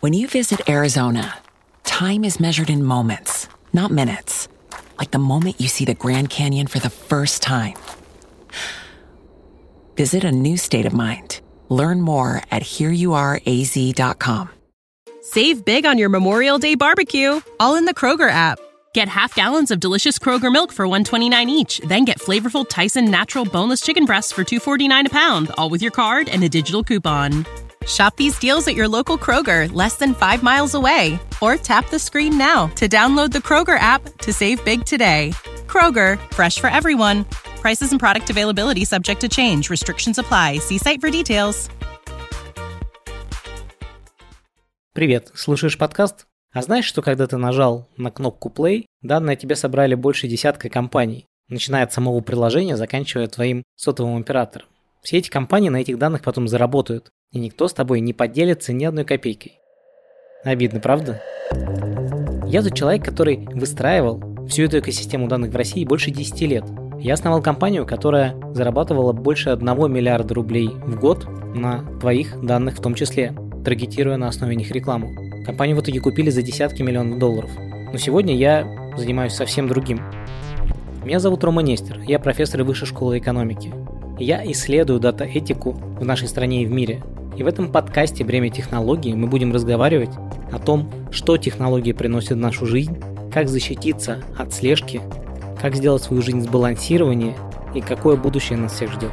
When you visit Arizona, time is measured in moments, not minutes. Like the moment you see the Grand Canyon for the first time. Visit a new state of mind. Learn more at hereyouareaz.com. Save big on your Memorial Day barbecue, all in the Kroger app. Get half gallons of delicious Kroger milk for 129 each, then get flavorful Tyson natural boneless chicken breasts for 249 a pound, all with your card and a digital coupon. Shop these deals at your local Kroger, less than 5 miles away, or tap the screen now to download the Kroger app to save big today. Kroger, fresh for everyone. Prices and product availability subject to change. Restrictions apply. See site for details. Привет, слушаешь подкаст? А знаешь, что когда ты нажал на кнопку play, данные тебе собрали больше десятка компаний, начиная от самого приложения, заканчивая твоим сотовым оператором. Все эти компании на этих данных потом заработают, и никто с тобой не поделится ни одной копейкой. Обидно, правда? Я тот человек, который выстраивал всю эту экосистему данных в России больше 10 лет. Я основал компанию, которая зарабатывала больше 1 миллиарда рублей в год на твоих данных в том числе, таргетируя на основе них рекламу. Компанию в итоге купили за десятки миллионов долларов. Но сегодня я занимаюсь совсем другим. Меня зовут Рома Нестер, я профессор Высшей школы экономики. Я исследую дата-этику в нашей стране и в мире. И в этом подкасте «Бремя технологий» мы будем разговаривать о том, что технологии приносят в нашу жизнь, как защититься от слежки, как сделать свою жизнь сбалансированнее и какое будущее нас всех ждет.